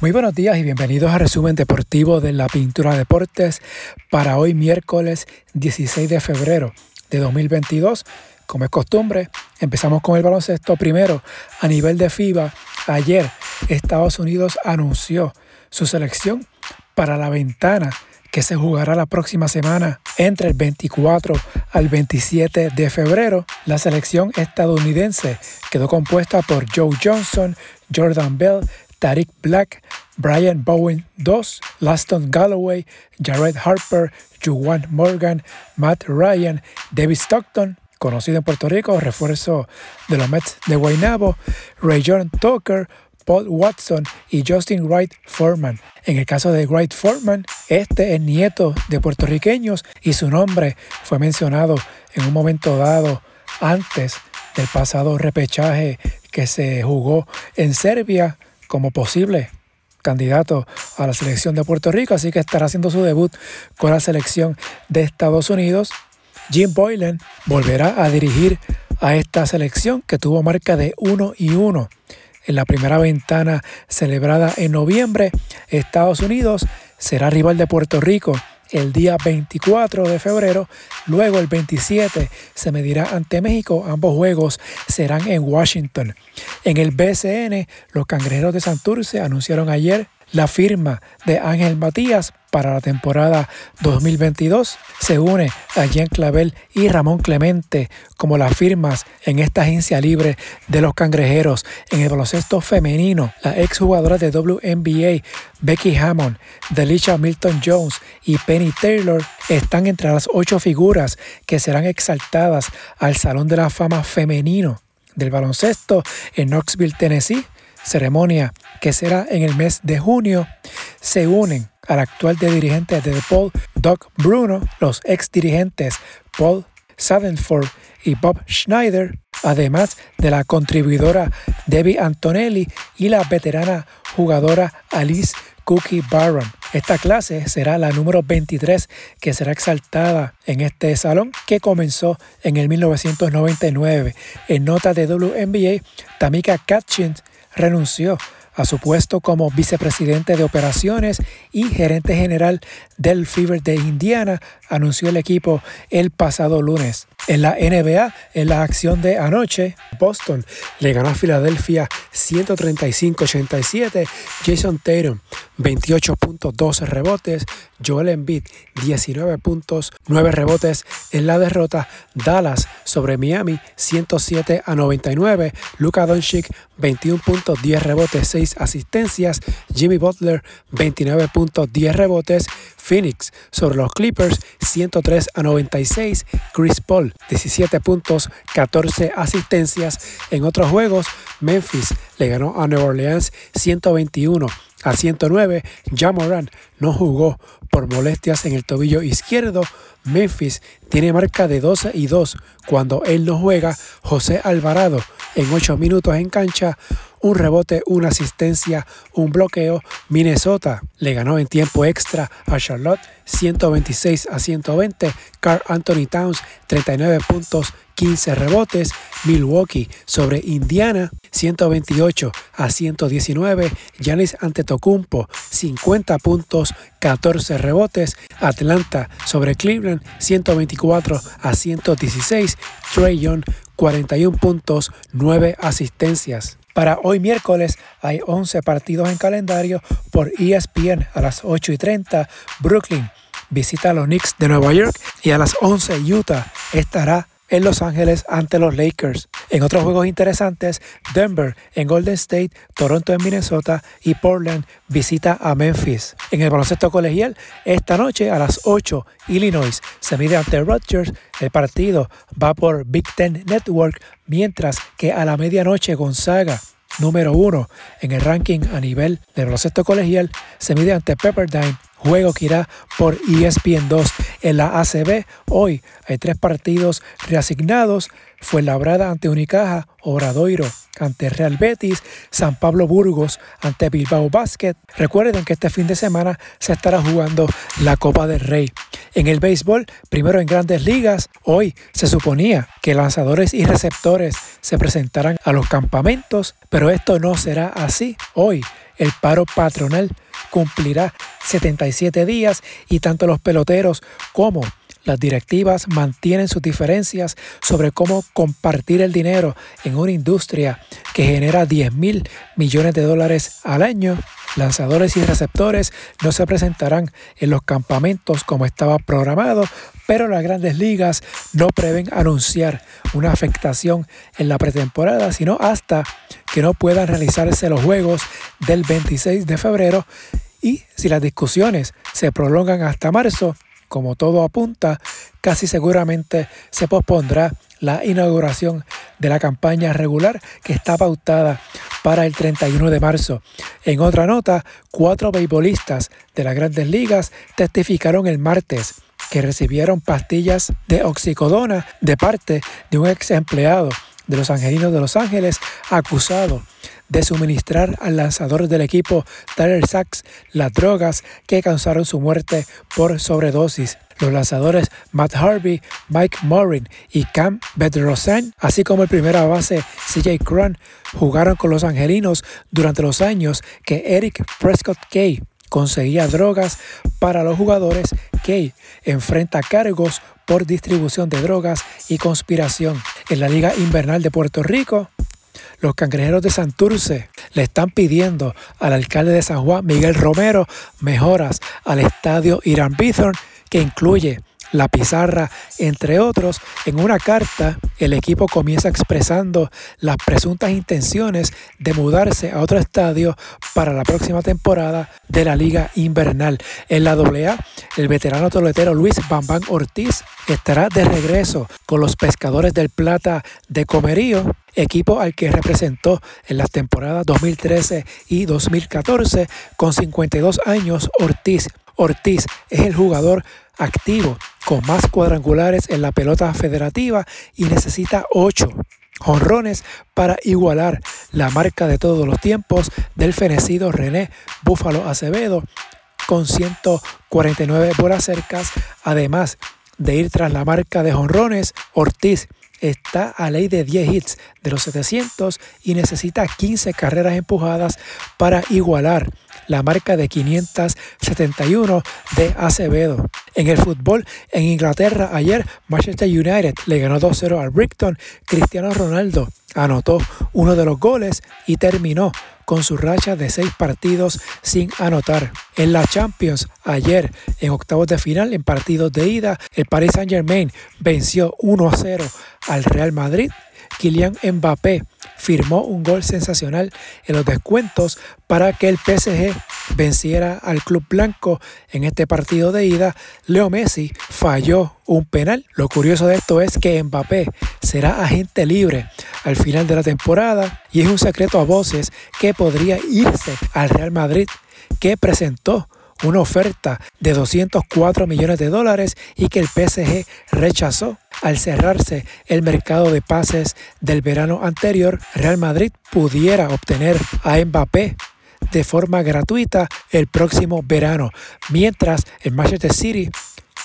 Muy buenos días y bienvenidos a resumen deportivo de la Pintura Deportes para hoy miércoles 16 de febrero de 2022. Como es costumbre, empezamos con el baloncesto primero a nivel de FIBA. Ayer Estados Unidos anunció su selección para la ventana que se jugará la próxima semana entre el 24 al 27 de febrero. La selección estadounidense quedó compuesta por Joe Johnson, Jordan Bell, Tariq Black, Brian Bowen II, Laston Galloway, Jared Harper, Juwan Morgan, Matt Ryan, David Stockton, conocido en Puerto Rico, refuerzo de los Mets de Guaynabo, Ray John Tucker, Paul Watson y Justin Wright Foreman. En el caso de Wright Foreman, este es nieto de puertorriqueños y su nombre fue mencionado en un momento dado antes del pasado repechaje que se jugó en Serbia como posible candidato a la selección de Puerto Rico, así que estará haciendo su debut con la selección de Estados Unidos. Jim Boylan volverá a dirigir a esta selección que tuvo marca de 1 y 1 en la primera ventana celebrada en noviembre. Estados Unidos será rival de Puerto Rico el día 24 de febrero. Luego el 27 se medirá ante México. Ambos juegos serán en Washington. En el BCN, los cangrejeros de Santurce anunciaron ayer la firma de Ángel Matías para la temporada 2022 se une a Jean Clavel y Ramón Clemente como las firmas en esta agencia libre de los cangrejeros. En el baloncesto femenino, la exjugadora de WNBA Becky Hammond, Delisha Milton Jones y Penny Taylor están entre las ocho figuras que serán exaltadas al Salón de la Fama Femenino del baloncesto en Knoxville, Tennessee ceremonia que será en el mes de junio, se unen al actual de dirigente de Paul Doc Bruno, los ex dirigentes Paul Sadenford y Bob Schneider, además de la contribuidora Debbie Antonelli y la veterana jugadora Alice Cookie Barron. Esta clase será la número 23 que será exaltada en este salón que comenzó en el 1999. En nota de WNBA, Tamika Catchins renunció a su puesto como vicepresidente de operaciones y gerente general del Fever de Indiana, anunció el equipo el pasado lunes. En la NBA, en la acción de anoche, Boston le ganó a Filadelfia 135-87. Jason Tatum, 28.2 rebotes. Joel Embiid, 19 puntos, 9 rebotes en la derrota. Dallas sobre Miami, 107 a 99. Luka Doncic, 21 puntos, 10 rebotes, 6 asistencias. Jimmy Butler, 29 puntos, 10 rebotes. Phoenix sobre los Clippers 103 a 96. Chris Paul 17 puntos, 14 asistencias. En otros juegos, Memphis le ganó a New Orleans 121 a 109. Jamoran no jugó por molestias en el tobillo izquierdo. Memphis tiene marca de 12 y 2 cuando él no juega. José Alvarado en 8 minutos en cancha un rebote, una asistencia, un bloqueo. Minnesota le ganó en tiempo extra a Charlotte 126 a 120. Carl Anthony Towns 39 puntos, 15 rebotes. Milwaukee sobre Indiana 128 a 119. Giannis Antetokounmpo 50 puntos, 14 rebotes. Atlanta sobre Cleveland 124 a 116. Trey Young 41 puntos, 9 asistencias. Para hoy miércoles hay 11 partidos en calendario por ESPN a las 8 y 30. Brooklyn visita a los Knicks de Nueva York y a las 11 Utah estará en Los Ángeles ante los Lakers. En otros juegos interesantes, Denver en Golden State, Toronto en Minnesota y Portland visita a Memphis. En el baloncesto colegial, esta noche a las 8, Illinois se mide ante Rutgers. El partido va por Big Ten Network, mientras que a la medianoche Gonzaga número uno en el ranking a nivel del baloncesto colegial, se mide ante Pepperdine juego que irá por ESPN 2 en la ACB. Hoy hay tres partidos reasignados. Fue labrada ante Unicaja, Obradoiro ante Real Betis, San Pablo Burgos ante Bilbao Basket. Recuerden que este fin de semana se estará jugando la Copa del Rey. En el béisbol, primero en grandes ligas, hoy se suponía que lanzadores y receptores se presentarán a los campamentos, pero esto no será así. Hoy el paro patronal cumplirá 77 días y tanto los peloteros como las directivas mantienen sus diferencias sobre cómo compartir el dinero en una industria que genera 10 mil millones de dólares al año. Lanzadores y receptores no se presentarán en los campamentos como estaba programado, pero las grandes ligas no prevén anunciar una afectación en la pretemporada, sino hasta que no puedan realizarse los juegos del 26 de febrero y si las discusiones se prolongan hasta marzo, como todo apunta, casi seguramente se pospondrá la inauguración de la campaña regular que está pautada para el 31 de marzo. En otra nota, cuatro beisbolistas de las grandes ligas testificaron el martes que recibieron pastillas de oxicodona de parte de un ex empleado de los Angelinos de Los Ángeles acusado de suministrar al lanzador del equipo Tyler Sachs las drogas que causaron su muerte por sobredosis. Los lanzadores Matt Harvey, Mike Morin y Cam Bedrosian, así como el primera base CJ Cron, jugaron con los angelinos durante los años que Eric Prescott Kay conseguía drogas para los jugadores. Kay enfrenta cargos por distribución de drogas y conspiración. En la Liga Invernal de Puerto Rico, los cangrejeros de Santurce le están pidiendo al alcalde de San Juan, Miguel Romero, mejoras al estadio Irán Bithorn, que incluye la pizarra, entre otros. En una carta, el equipo comienza expresando las presuntas intenciones de mudarse a otro estadio para la próxima temporada de la Liga Invernal. En la AA, el veterano toletero Luis Bambán Ortiz estará de regreso con los pescadores del Plata de Comerío equipo al que representó en las temporadas 2013 y 2014 con 52 años Ortiz. Ortiz es el jugador activo con más cuadrangulares en la pelota federativa y necesita 8 jonrones para igualar la marca de todos los tiempos del fenecido René Búfalo Acevedo con 149 bolas cercas, además de ir tras la marca de jonrones, Ortiz está a ley de 10 hits de los 700 y necesita 15 carreras empujadas para igualar la marca de 571 de Acevedo. En el fútbol, en Inglaterra, ayer Manchester United le ganó 2-0 al Brighton. Cristiano Ronaldo anotó uno de los goles y terminó con su racha de seis partidos sin anotar. En la Champions, ayer en octavos de final, en partidos de ida, el Paris Saint Germain venció 1 0 al Real Madrid. Kylian Mbappé firmó un gol sensacional en los descuentos para que el PSG venciera al Club Blanco en este partido de ida. Leo Messi falló un penal. Lo curioso de esto es que Mbappé será agente libre al final de la temporada y es un secreto a voces que podría irse al Real Madrid que presentó una oferta de 204 millones de dólares y que el PSG rechazó. Al cerrarse el mercado de pases del verano anterior, Real Madrid pudiera obtener a Mbappé de forma gratuita el próximo verano, mientras el Manchester City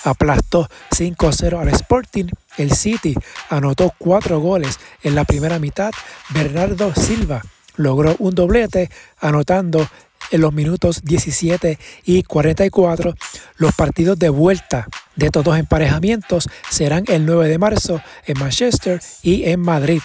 aplastó 5-0 al Sporting. El City anotó cuatro goles en la primera mitad. Bernardo Silva logró un doblete anotando en los minutos 17 y 44. Los partidos de vuelta de estos dos emparejamientos serán el 9 de marzo en Manchester y en Madrid.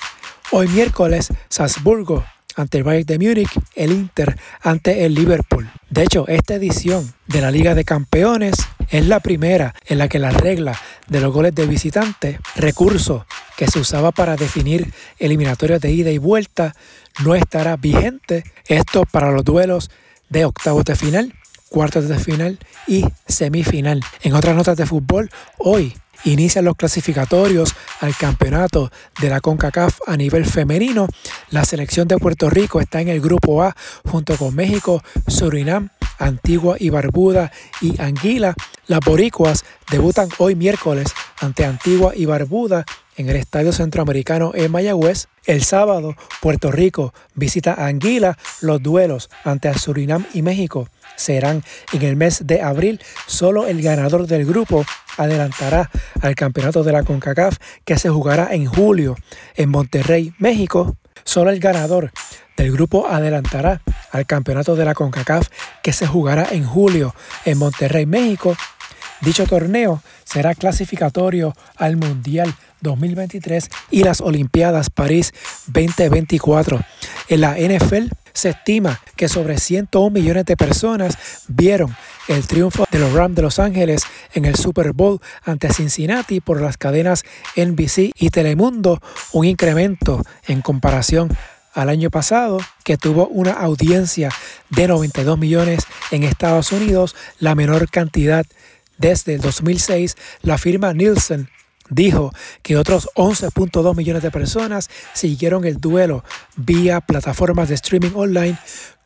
Hoy miércoles, Salzburgo ante el Bayern de Múnich, el Inter ante el Liverpool. De hecho, esta edición de la Liga de Campeones es la primera en la que la regla de los goles de visitante, recurso que se usaba para definir eliminatorias de ida y vuelta, no estará vigente. Esto para los duelos de octavos de final, cuartos de final y semifinal. En otras notas de fútbol, hoy inician los clasificatorios al campeonato de la CONCACAF a nivel femenino. La selección de Puerto Rico está en el grupo A junto con México, Surinam, Antigua y Barbuda y Anguila. Las boricuas debutan hoy miércoles ante Antigua y Barbuda en el Estadio Centroamericano en Mayagüez. El sábado, Puerto Rico visita Anguila. Los duelos ante Surinam y México serán en el mes de abril. Solo el ganador del grupo adelantará al campeonato de la CONCACAF que se jugará en julio en Monterrey, México. Solo el ganador del grupo adelantará al campeonato de la CONCACAF que se jugará en julio en Monterrey, México. Dicho torneo será clasificatorio al Mundial 2023 y las Olimpiadas París 2024. En la NFL se estima que sobre 101 millones de personas vieron el triunfo de los Rams de Los Ángeles en el Super Bowl ante Cincinnati por las cadenas NBC y Telemundo, un incremento en comparación al año pasado, que tuvo una audiencia de 92 millones en Estados Unidos, la menor cantidad desde el 2006, la firma Nielsen dijo que otros 11.2 millones de personas siguieron el duelo vía plataformas de streaming online,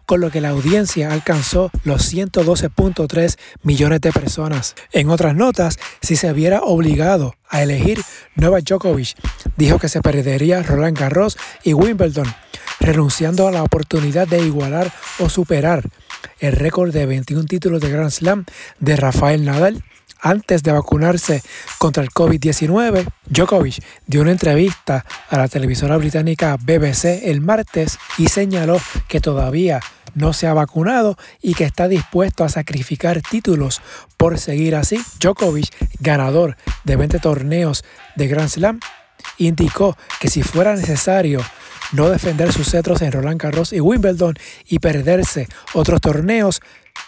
con lo que la audiencia alcanzó los 112.3 millones de personas. En otras notas, si se viera obligado a elegir Novak Djokovic, dijo que se perdería Roland Garros y Wimbledon, renunciando a la oportunidad de igualar o superar el récord de 21 títulos de Grand Slam de Rafael Nadal antes de vacunarse contra el COVID-19, Djokovic dio una entrevista a la televisora británica BBC el martes y señaló que todavía no se ha vacunado y que está dispuesto a sacrificar títulos por seguir así. Djokovic, ganador de 20 torneos de Grand Slam, indicó que si fuera necesario no defender sus cetros en Roland Garros y Wimbledon y perderse otros torneos,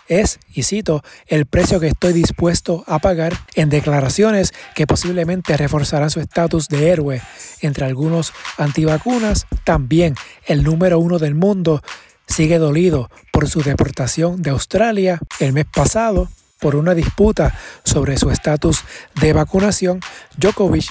es, y cito, el precio que estoy dispuesto a pagar en declaraciones que posiblemente reforzarán su estatus de héroe entre algunos antivacunas. También el número uno del mundo sigue dolido por su deportación de Australia el mes pasado por una disputa sobre su estatus de vacunación. Djokovic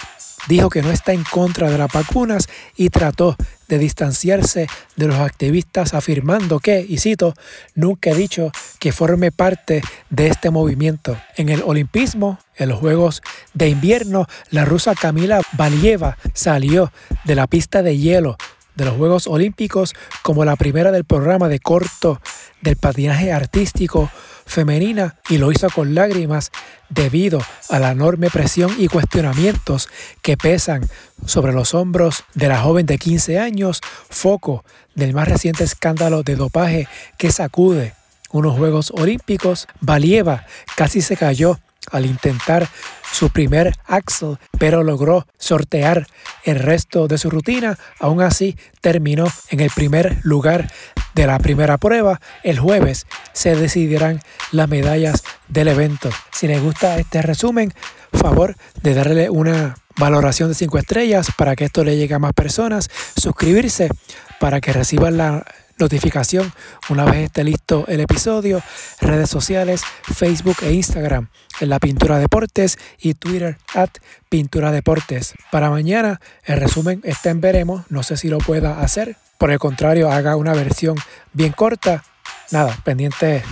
dijo que no está en contra de las vacunas y trató de distanciarse de los activistas afirmando que, y cito, nunca he dicho que forme parte de este movimiento. En el olimpismo, en los Juegos de Invierno, la rusa Camila Valieva salió de la pista de hielo de los Juegos Olímpicos como la primera del programa de corto del patinaje artístico femenina y lo hizo con lágrimas debido a la enorme presión y cuestionamientos que pesan sobre los hombros de la joven de 15 años, foco del más reciente escándalo de dopaje que sacude unos Juegos Olímpicos. Valieva casi se cayó al intentar su primer axel, pero logró sortear el resto de su rutina. Aún así, terminó en el primer lugar de la primera prueba. El jueves se decidirán las medallas del evento. Si les gusta este resumen, favor de darle una valoración de 5 estrellas para que esto le llegue a más personas, suscribirse para que reciban la notificación una vez esté listo el episodio, redes sociales, Facebook e Instagram en la Pintura Deportes y Twitter at Pintura Deportes. Para mañana el resumen está en veremos, no sé si lo pueda hacer, por el contrario haga una versión bien corta, nada, pendiente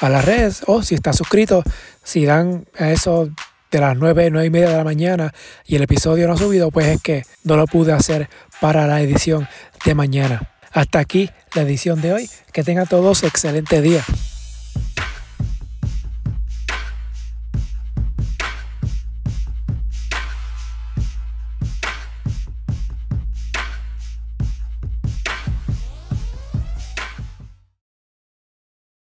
a las redes o si está suscrito, si dan a eso de las 9, 9 y media de la mañana y el episodio no ha subido, pues es que no lo pude hacer para la edición de mañana. Hasta aquí la edición de hoy. Que tengan todos excelente día.